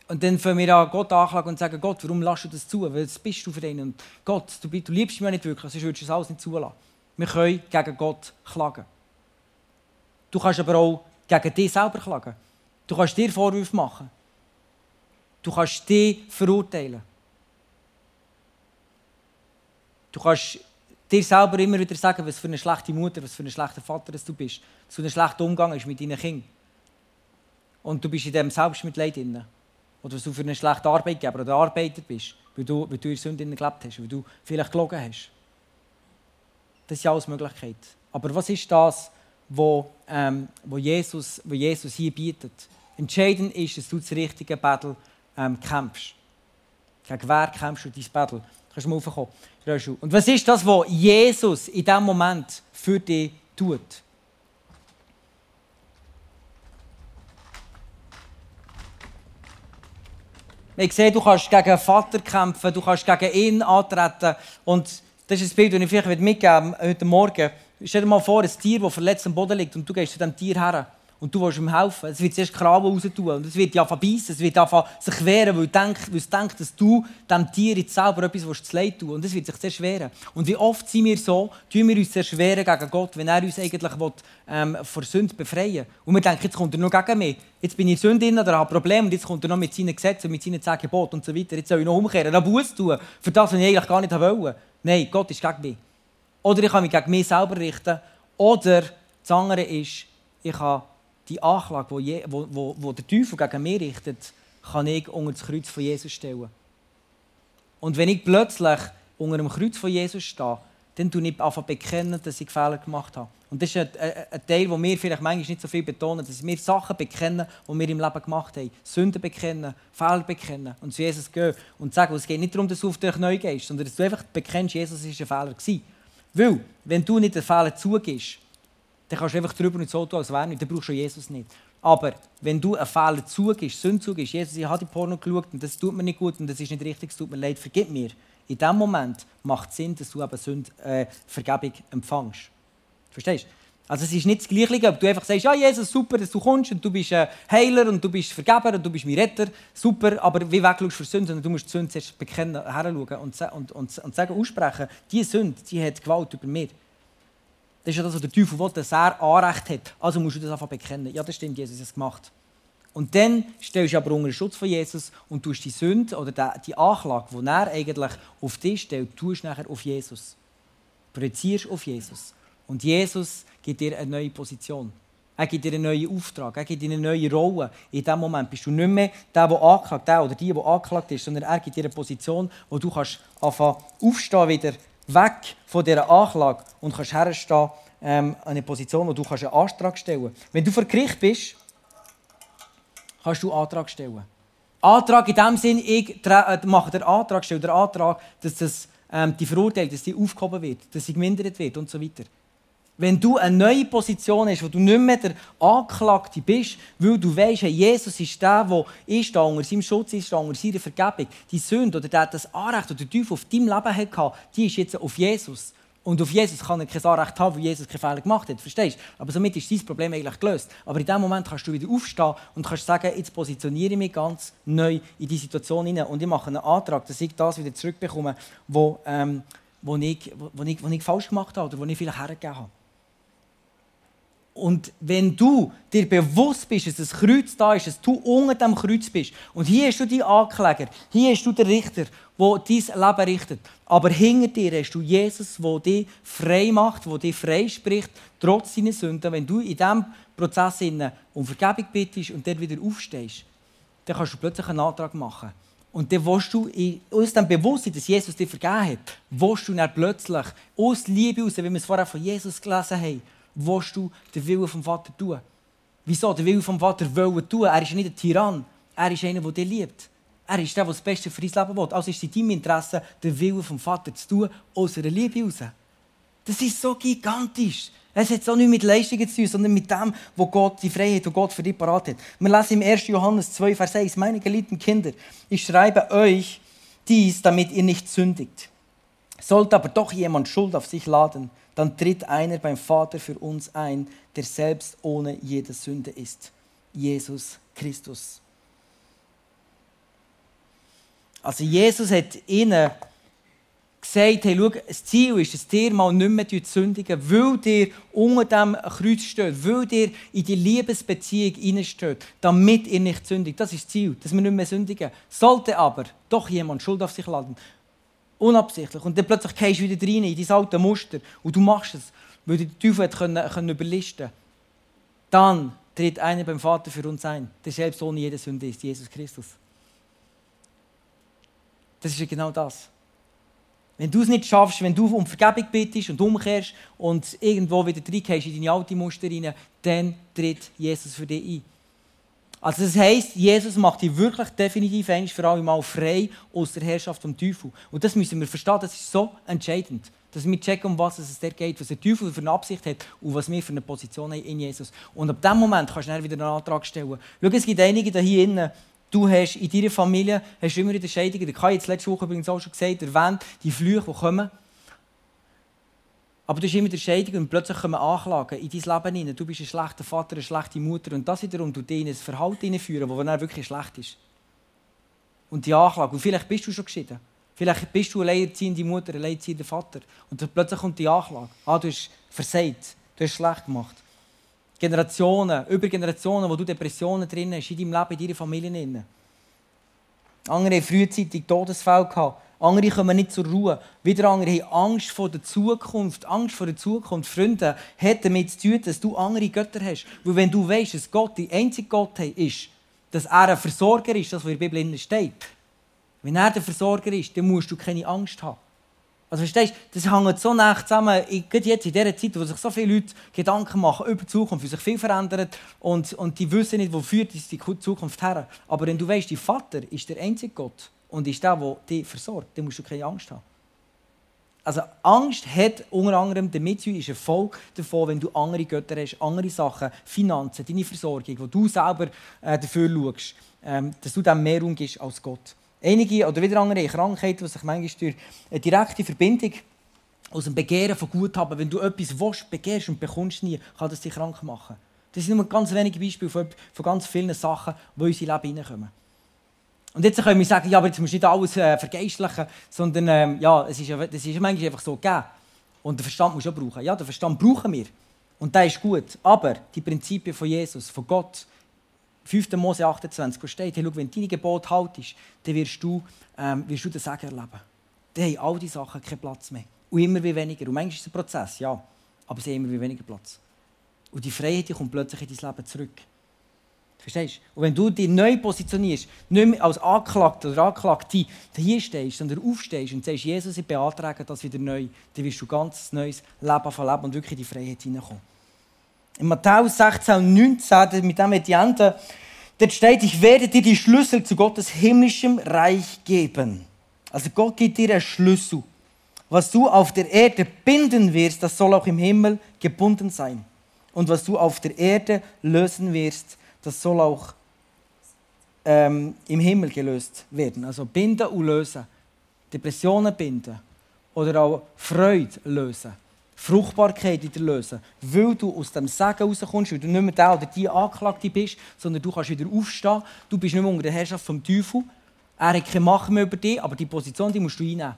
Speaker 1: Und dann fangen wir an Gott anklagen und sagen, Gott, warum lässt du das zu? Das bist du für ihn. Und Gott, du, du liebst mich nicht wirklich, sonst würdest du das alles nicht zulassen. Wir können gegen Gott klagen. Du kannst aber auch gegen dich selber klagen. Du kannst dir Vorwürfe machen. Du kannst dich verurteilen. Du kannst dir selber immer wieder sagen, was für eine schlechte Mutter, was für ein schlechter Vater du bist, dass du einen schlechten Umgang hast mit deinen Kindern. Und du bist in diesem Selbstmitleid drin. Oder dass du für einen schlechten Arbeitgeber oder Arbeiter bist, weil du, weil du in Sünde gelebt hast, weil du vielleicht gelogen hast. Das ist ja alles Möglichkeit. Aber was ist das, wo, ähm, wo, Jesus, wo Jesus hier bietet? Entscheidend ist, dass du das richtige Battle ähm, kämpfst. Gegen wer kämpfst du dein Battle? Kannst du mal raufkommen? Und was ist das, was Jesus in diesem Moment für dich tut? Wir sehen, du kannst gegen Vater kämpfen, du kannst gegen ihn antreten. Und das ist ein Bild, das ich vielleicht mitgeben heute Morgen. Stell dir mal vor, ein Tier, das verletzt am Boden liegt und du gehst zu diesem Tier her und du willst ihm helfen. Es wird zuerst Krabben raus tun und es wird ja verbeissen, es wird sich wehren, weil, denkt, weil es denkt, dass du dem Tier jetzt selber etwas zu leid tun und es wird sich sehr schweren. Und wie oft sind wir so, tun wir uns sehr schweren gegen Gott, wenn er uns eigentlich will, ähm, vor Sünde befreien. Und wir denken, jetzt kommt er noch gegen mich. Jetzt bin ich in Sünde drin oder habe Probleme und jetzt kommt er noch mit seinen Gesetzen, mit seinen zehn Geboten und so weiter. Jetzt soll ich noch umkehren, noch Buß tun, für das, was ich eigentlich gar nicht wollte. Nein, Gott ist gegen mich. Oder ich kann mich gegen mich selber richten. Oder das andere ist, ich kann die Anklage, die, wo, wo, wo der Teufel gegen mich richtet, kann ich unter das Kreuz von Jesus stellen. Und wenn ich plötzlich unter dem Kreuz von Jesus stehe, dann tue ich einfach bekennen, dass ich Fehler gemacht habe. Und das ist ein, ein, ein Teil, wo wir vielleicht manchmal nicht so viel betonen, dass wir Sachen bekennen, die wir im Leben gemacht haben. Sünden bekennen, Fehler bekennen und zu Jesus gehen und sagen, es geht nicht darum, dass du auf dich neu gehst, sondern dass du einfach bekennst, Jesus war ein Fehler. Weil, wenn du nicht den Fehler zugibst, dann kannst du einfach drüber so tun, als wäre nicht. Dann brauchst du Jesus nicht. Aber wenn du einen Fehler zugibst, Sünde zugibst, Jesus, ich habe die Porno geschaut und das tut mir nicht gut und das ist nicht richtig, es tut mir leid, vergib mir. In dem Moment macht es Sinn, dass du eben Sünde, äh, Vergebung empfängst. Verstehst du? Also es ist nicht das Gleiche, ob du einfach sagst, ja Jesus, super, dass du kommst und du bist ein Heiler und du bist Vergeber und du bist mein Retter, super, aber wie wegschaust für Sünde, sondern du musst die Sünde zuerst bekennen, heranschauen und, und, und, und sagen, aussprechen, diese Sünde, die hat Gewalt über mich. Das ist ja das, was der Teufel will, dass er Anrecht hat. Also musst du das einfach bekennen. Ja, das stimmt, Jesus hat es gemacht. Und dann stellst du aber unter den Schutz von Jesus und tust die Sünde oder die Anklage, die er eigentlich auf dich stellt, tust nachher auf Jesus. Projizierst auf Jesus. Und Jesus gibt dir eine neue Position. Er gibt dir einen neuen Auftrag, er gibt dir eine neue Rolle. In diesem Moment bist du nicht mehr der, der angeklagt der oder die, die angeklagt ist, sondern er gibt dir eine Position, wo du kannst anfangen aufstehen wieder weg von dieser Anklage und kannst herstehen ähm, eine Position, wo du kannst einen Antrag stellen kannst. Wenn du vor Gericht bist, kannst du einen Antrag stellen. Antrag in dem Sinn, ich äh, mache den Antrag, stelle den Antrag, dass das, ähm, die Verurteilung dass die aufgehoben wird, dass sie gemindert wird und so weiter. Wenn du eine neue Position hast, wo du nicht mehr der Anklagte bist, weil du weißt, hey, Jesus ist der, der ist da unter seinem Schutz, ist da unter seiner Vergebung. Die Sünde oder das Anrecht, das der Teufel auf deinem Leben hatte, die ist jetzt auf Jesus. Und auf Jesus kann er kein Anrecht haben, weil Jesus keine Fehler gemacht hat. Verstehst du? Aber somit ist dein Problem eigentlich gelöst. Aber in dem Moment kannst du wieder aufstehen und kannst sagen, jetzt positioniere ich mich ganz neu in die Situation hinein und ich mache einen Antrag, dass ich das wieder zurückbekomme, wo, ähm, wo, ich, wo, ich, wo ich falsch gemacht habe oder wo ich vielleicht hergegeben habe. Und wenn du dir bewusst bist, dass das Kreuz da ist, dass du unter dem Kreuz bist, und hier hast du die Ankläger, hier hast du den Richter, der dein Leben richtet, aber hinter dir hast du Jesus, der dich frei macht, der dich frei spricht, trotz deiner Sünden. Wenn du in diesem Prozess um Vergebung bittest und dann wieder aufstehst, dann kannst du plötzlich einen Antrag machen. Und dann willst du aus dem Bewusstsein, dass Jesus dir vergeben hat, willst du dann plötzlich aus Liebe heraus, wie wir es vorher von Jesus gelesen haben, willst du den Willen vom Vater tun? Wieso den Willen vom Vater wollen tun? Er ist nicht ein Tyrann. Er ist einer, der dich liebt. Er ist der, der das Beste für dein Leben will. Also ist es in deinem Interesse, den Willen vom Vater zu tun, aus einer Liebe heraus. Das ist so gigantisch. Es hat auch nicht mit Leistungen zu tun, sondern mit dem, wo Gott, die Freiheit, die Gott für dich parat hat. Wir lesen im 1. Johannes 2, Vers 1, meine geliebten Kinder, ich schreibe euch dies, damit ihr nicht sündigt. Sollte aber doch jemand Schuld auf sich laden, dann tritt einer beim Vater für uns ein, der selbst ohne jede Sünde ist. Jesus Christus. Also Jesus hat ihnen gesagt, hey, schau, das Ziel ist, dass ihr mal nicht mehr sündigen, weil ihr unter dem Kreuz steht, weil ihr in die Liebesbeziehung hineinsteht, damit ihr nicht sündigt. Das ist das Ziel, dass wir nicht mehr sündigen. Sollte aber doch jemand Schuld auf sich laden, Unabsichtlich. Und dann plötzlich gehst du wieder rein in dein alte Muster und du machst es, weil der Teufel hat können, können überlisten Dann tritt einer beim Vater für uns ein, der selbst ohne jede Sünde ist, Jesus Christus. Das ist ja genau das. Wenn du es nicht schaffst, wenn du um Vergebung bittest und umkehrst und irgendwo wieder reingehst in deine alte Muster rein, dann tritt Jesus für dich ein. Also das heisst, Jesus macht dich wirklich definitiv einmal für alle Mal frei aus der Herrschaft vom Teufel. Und das müssen wir verstehen, das ist so entscheidend. Dass wir checken, um was es der geht, was der Teufel für eine Absicht hat und was wir für eine Position haben in Jesus. Und ab dem Moment kannst du dann wieder einen Antrag stellen. Schau, es gibt einige hier innen, Du hast in deiner Familie hast immer in der Scheidung, der Kai hat letzte Woche übrigens auch schon gesagt, erwähnt, die Flüche, die kommen. Aber du hast immer die Scheidung und plötzlich kommen Anklagen in dein Leben hinein. Du bist ein schlechter Vater, eine schlechte Mutter und das wiederum tut dich in ein Verhalten hineinführen, das dann wirklich schlecht ist. Und die Anklage, und vielleicht bist du schon geschieden. Vielleicht bist du eine alleinerziehende Mutter, ein alleinerziehender Vater. Und dann plötzlich kommt die Anklage. Ah, du hast versagt, du hast schlecht gemacht. Generationen, über Generationen, wo du Depressionen drin hast, in deinem Leben, in deiner Familie. Andere haben frühzeitig Todesfälle gehabt. Andere kommen nicht zur Ruhe. Wieder andere haben Angst vor der Zukunft. Angst vor der Zukunft. Freunde, hat damit zu tun, dass du andere Götter hast. Weil wenn du weißt, dass Gott die einzige Gottheit ist, dass er ein Versorger ist, das was in der Bibel steht. Wenn er der Versorger ist, dann musst du keine Angst haben. Also verstehst du, das hängt so nah zusammen, gerade jetzt in dieser Zeit, wo sich so viele Leute Gedanken machen über die Zukunft, wie sich viel verändert und, und die wissen nicht, wo führt die Zukunft her. Aber wenn du weißt, dein Vater ist der einzige Gott und ist der, der dich versorgt, dann musst du keine Angst haben. Also Angst hat unter anderem damit zu ist ein Folge davon, wenn du andere Götter hast, andere Sachen, Finanzen, deine Versorgung, wo du selber äh, dafür schaust, ähm, dass du dem mehr umgehst als Gott. Einige oder wieder andere Krankheiten, die sich manchmal durch eine direkte Verbindung aus dem Begehren von Guthaben, wenn du etwas willst, begehrst und bekommst nie, kann das dich krank machen. Das sind nur ganz wenige Beispiele von, ganz vielen Sachen, die in unser Leben hineinkommen. Und jetzt können wir sagen, ja, aber jetzt musst du nicht alles äh, vergeistlichen, sondern ähm, ja, es ist, das ist manchmal einfach so gegeben. Und den Verstand musst du auch brauchen. Ja, den Verstand brauchen wir. Und der ist gut. Aber die Prinzipien von Jesus, von Gott, 5. Mose 28, wo steht, hey, schau, wenn du deine Gebote haltest, dann wirst du, ähm, wirst du den Segen erleben. Dann haben all diese Sachen keinen Platz mehr. Und immer wie weniger. Und manchmal ist es ein Prozess, ja. Aber sie haben immer wie weniger Platz. Und die Freiheit die kommt plötzlich in dein Leben zurück. Verstehst du? Und wenn du dich neu positionierst, nicht mehr als Anklagter oder Anklagte hier stehst, sondern aufstehst und sagst, Jesus, ich beantrage das wieder neu, dann wirst du ganz neues Leben von Leben und wirklich in die Freiheit hineinkommen. In Matthäus 16 und 19, mit dem die dort steht, ich werde dir die Schlüssel zu Gottes himmlischem Reich geben. Also Gott gibt dir einen Schlüssel. Was du auf der Erde binden wirst, das soll auch im Himmel gebunden sein. Und was du auf der Erde lösen wirst, das soll auch ähm, im Himmel gelöst werden. Also binden und lösen. Depressionen binden. Oder auch Freude lösen. Fruchtbarkeit wieder lösen. Weil du aus dem Segen rauskommst, weil du nicht mehr der oder die Anklagte bist, sondern du kannst wieder aufstehen. Du bist nicht mehr unter der Herrschaft vom Teufel. Er hat keine Macht mehr über dich, aber die Position die musst du einnehmen.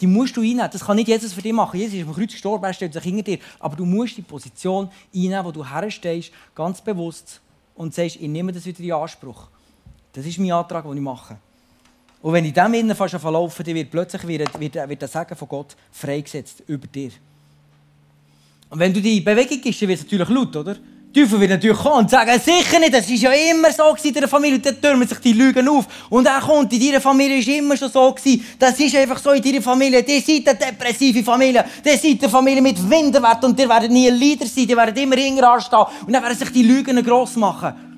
Speaker 1: Die musst du einnehmen. Das kann nicht Jesus für dich machen. Jesus ist am Kreuz gestorben, er stellt sich hinter dir. Aber du musst die Position einnehmen, wo du herstehst, ganz bewusst und sagst, ich nehme das wieder in Anspruch. Das ist mein Antrag, den ich mache. Und wenn ich dem innen fast verlaufen, dann wird plötzlich wird, wird, wird der Segen von Gott freigesetzt über dir. Und wenn du die Bewegung gibst, dann wird es natürlich laut, oder? Die Teufel wird natürlich kommen und sagen, sicher nicht, das war ja immer so in der Familie. Und dann türmen sich die Lügen auf. Und er kommt, in deiner Familie war immer schon so. Gewesen. Das ist einfach so in deiner Familie. Die seid eine depressive Familie. Die seid eine Familie mit Winterwert. Und die werden nie Leader sein. Die werden immer hinten anstehen. Und dann werden sich die Lügen gross machen.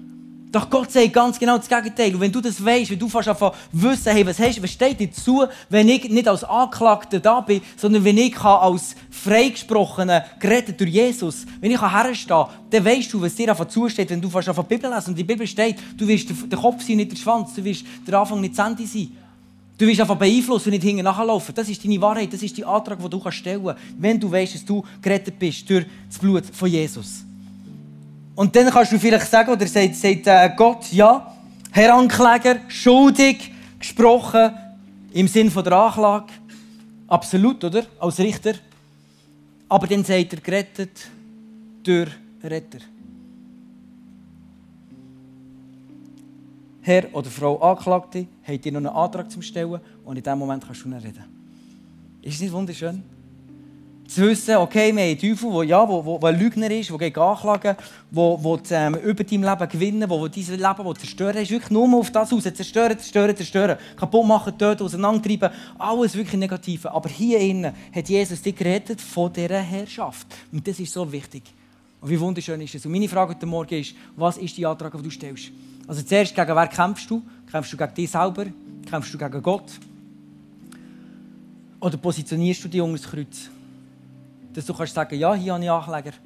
Speaker 1: Doch Gott sagt ganz genau das Gegenteil. Und wenn du das weißt, wenn du fast einfach wissen, hey, was, hast, was steht dir zu, wenn ich nicht als Anklagter da bin, sondern wenn ich als Freigesprochener, gerettet durch Jesus, wenn ich herstehen kann, dann weißt du, was dir einfach zusteht, wenn du fast einfach die Bibel lesest. Und die Bibel steht, du wirst der Kopf sein, nicht der Schwanz. Du wirst der Anfang nicht das Ende sein. Du wirst einfach beeinflussen und nicht hinten nachlaufen. Das ist deine Wahrheit, das ist der Antrag, den du stellen kannst, wenn du weißt, dass du gerettet bist durch das Blut von Jesus. Und dann kannst du vielleicht sagen, oder sagt, sagt äh, Gott, ja, Herr Ankläger, schuldig gesprochen im Sinn von der Anklage. Absolut, oder? Als Richter. Aber dann sagt er, gerettet durch Retter. Herr oder Frau Anklagte, habt ihr noch einen Antrag zum Stellen und in diesem Moment kannst du reden. Ist das nicht wunderschön? Zu wissen, okay, wir haben einen Teufel, der ja, wo, wo, wo ein Lügner ist, der gegen anklagen, der, der ähm, über dein Leben gewinnen will, der dein Leben zerstören will. ist wirklich nur auf das aus. Zerstören, zerstören, zerstören. Kaputt machen, töten, auseinandertreiben. Alles wirklich Negative. Aber hier innen hat Jesus dich gerettet von dieser Herrschaft. Und das ist so wichtig. Und wie wunderschön ist es. Und meine Frage heute Morgen ist, was ist die Antrag, die du stellst? Also zuerst, gegen wer kämpfst du? Kämpfst du gegen dich selber? Kämpfst du gegen Gott? Oder positionierst du dich unter das Kreuz? Dass du kannst sagen, ja, hier habe ich Ankläger,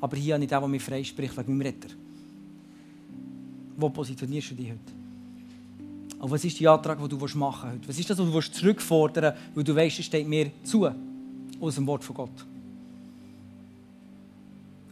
Speaker 1: aber hier habe ich den, der mich freispricht wegen meinem Retter. Wo positionierst du dich heute? Und was ist der Antrag, den du machen willst heute? Was ist das, was du zurückfordern willst, weil du weißt, es steht mir zu aus dem Wort von Gott?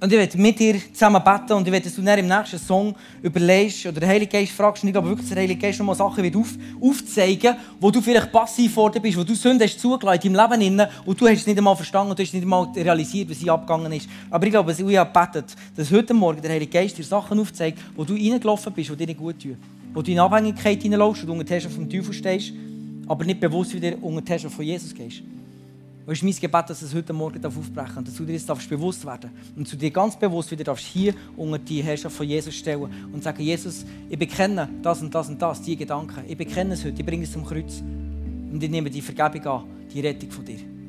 Speaker 1: Und ich werde mit dir zusammen beten und ich werde, dass du im nächsten Song überlegst oder den Heiligen Geist fragst, nicht, aber wirklich der Heilige Geist nochmal Sachen wird auf, aufzeigen, wo du vielleicht passiv geworden bist, wo du Sünde hast zugelassen in deinem Leben und du hast es nicht einmal verstanden und du hast nicht einmal realisiert, was hier abgegangen ist. Aber ich glaube, ich habe gebetet, dass heute Morgen der Heilige Geist dir Sachen aufzeigt, wo du reingelaufen bist, die dir nicht gut tun. Wo du in Abhängigkeit hineinläufst und unter die Herrschaft vom Teufel stehst, aber nicht bewusst wieder unter die Herrschaft von Jesus gehst. Und es ist mein Gebet, dass es heute Morgen aufbrechen und dass du dir jetzt bewusst werden und zu dir ganz bewusst wieder darfst hier unter die Herrschaft von Jesus stellen und sagen, Jesus, ich bekenne das und das und das, die Gedanken. Ich bekenne es heute, ich bringe es zum Kreuz. Und ich nehme die Vergebung an, die Rettung von dir.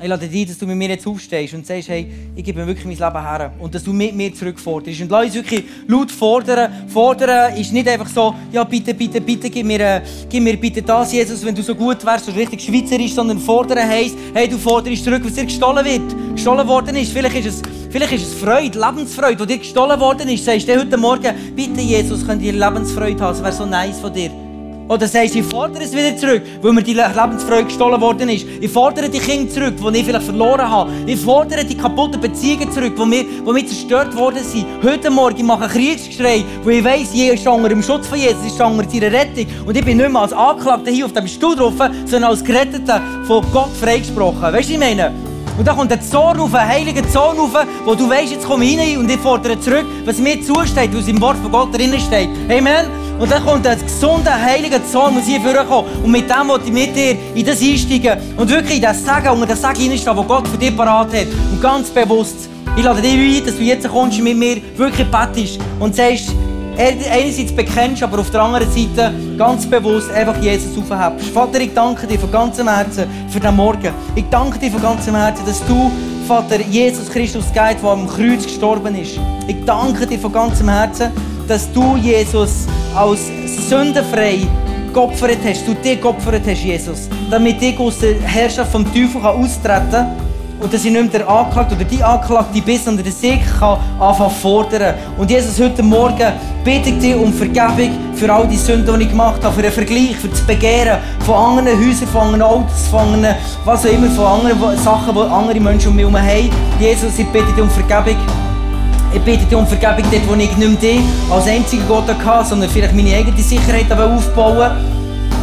Speaker 1: Ich lade dich, dass du mit mir jetzt aufstehst und sagst, hey, ich gebe mir wirklich mein Leben her. Und dass du mit mir zurückforderst. Und lass uns wirklich laut fordern. Fordern ist nicht einfach so, ja, bitte, bitte, bitte, gib mir, äh, gib mir bitte das, Jesus, wenn du so gut wärst, so richtig schweizerisch, sondern fordern heisst, hey, du forderst zurück, was dir gestohlen wird. Gestohlen worden ist. Vielleicht ist es, vielleicht ist es Freude, Lebensfreude, die dir gestohlen worden ist. Sagst du heute Morgen, bitte, Jesus, könnt ihr Lebensfreude haben. Das wäre so nice von dir. Oder sagst du, ich fordere es wieder zurück, weil mir die Lebensfreude gestohlen worden ist. Ich fordere die Kinder zurück, die ich vielleicht verloren habe. Ich fordere die kaputten Beziehungen zurück, die mir, die mir zerstört worden sind. Heute Morgen mache ich einen Kriegsgeschrei, wo ich weiss, ich ist unter dem Schutz von Jesus, ist unter seiner Rettung. Und ich bin nicht mehr als Anklagter hier auf dem Stuhl drauf, sondern als Geretteter von Gott freigesprochen. Weißt du, ich meine? Und da kommt ein Zorn auf, ein heiliger Zorn auf, wo du weißt, jetzt komme ich rein und ich fordere zurück, was mir zusteht, was im Wort von Gott drinnen steht. Amen. Und dann kommt ein gesunder, heiliger Zorn, muss hier vorkommen. Und mit dem wollte ich mit dir in das einsteigen. Und wirklich in das Sagen, und das Sagen hineinstehen, was Gott für dich parat hat. Und ganz bewusst, ich lade dich ein, dass du jetzt kommst mit mir wirklich bettest und sagst, einerseits bekennst, aber auf der anderen Seite ganz bewusst einfach Jesus aufhebst. Vater, ich danke dir von ganzem Herzen für den Morgen. Ich danke dir von ganzem Herzen, dass du, Vater, Jesus Christus geht, der am Kreuz gestorben ist. Ich danke dir von ganzem Herzen, dass du, Jesus, als sündenfrei geopfert hast, du dir geopfert hast, Jesus, damit ich aus der Herrschaft vom Teufel austreten kann und dass ich nicht mehr der Anklagte oder die Anklagte bin, sondern dass ich anfangen fordern. Und Jesus, heute Morgen bitte ich dich um Vergebung für all die Sünden, die ich gemacht habe, für einen Vergleich, für das Begehren von anderen Häusern, von anderen Autos, von anderen, was auch immer, von anderen Sachen, die andere Menschen um mich herum haben. Jesus, ich bitte dich um Vergebung. Ich bitte dich um Vergebung dort, wo ich nicht als einziger Gott hatte, sondern vielleicht meine eigene Sicherheit aufbauen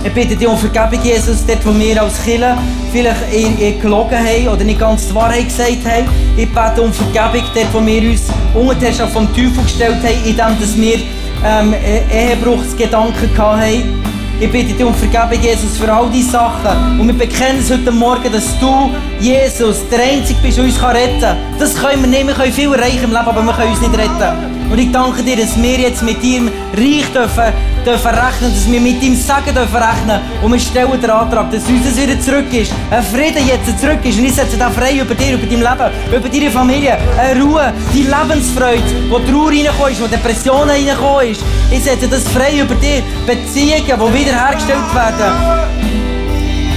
Speaker 1: ich bitte dich um Vergebung, Jesus, dort, wo wir als Killer vielleicht gelogen haben oder nicht ganz die Wahrheit gesagt haben. Ich bitte um Vergebung, dort, wo wir uns unter die Herrschaft vom Teufel gestellt haben, indem wir ähm, Ehebruchsgedanken hatten. Ich bitte dich um Vergebung, Jesus, für all diese Sachen. Und wir bekennen es heute Morgen, dass du, Jesus, der Einzige bist, der uns retten kann. Das können wir nicht. Wir können viel erreichen im Leben, aber wir können uns nicht retten. Und ich danke dir, dass wir jetzt mit dir reich dürfen dürfen rechnen, dass wir mit ihm Sagen dürfen rechnen. Und wir stellen den Antrag, dass uns das wieder zurück ist. Ein Frieden jetzt zurück ist. Und ich setze da frei über dir, über dein Leben, über deine Familie. Eine Ruhe, die Lebensfreude, wo Trauer reingekommen ist, wo Depressionen reingekommen ist. Ich setze das frei über dir. Beziehungen, die wiederhergestellt werden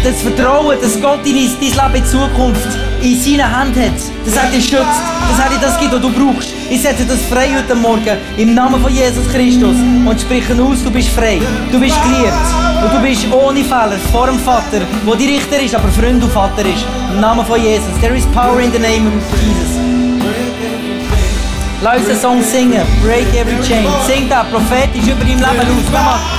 Speaker 1: das Vertrauen, dass Gott dein, dein Leben in Zukunft in seinen Händen hat, dass er dich schützt, dass er dir das gibt, was du brauchst. Ich setze das frei heute Morgen im Namen von Jesus Christus und spreche aus, du bist frei, du bist geliebt und du bist ohne Fehler vor dem Vater, wo die Richter ist, aber Freund und Vater ist. Im Namen von Jesus. There is power in the name of Jesus. Lass uns den Song singen. Break every chain. Sing da prophetisch über dein Leben aus.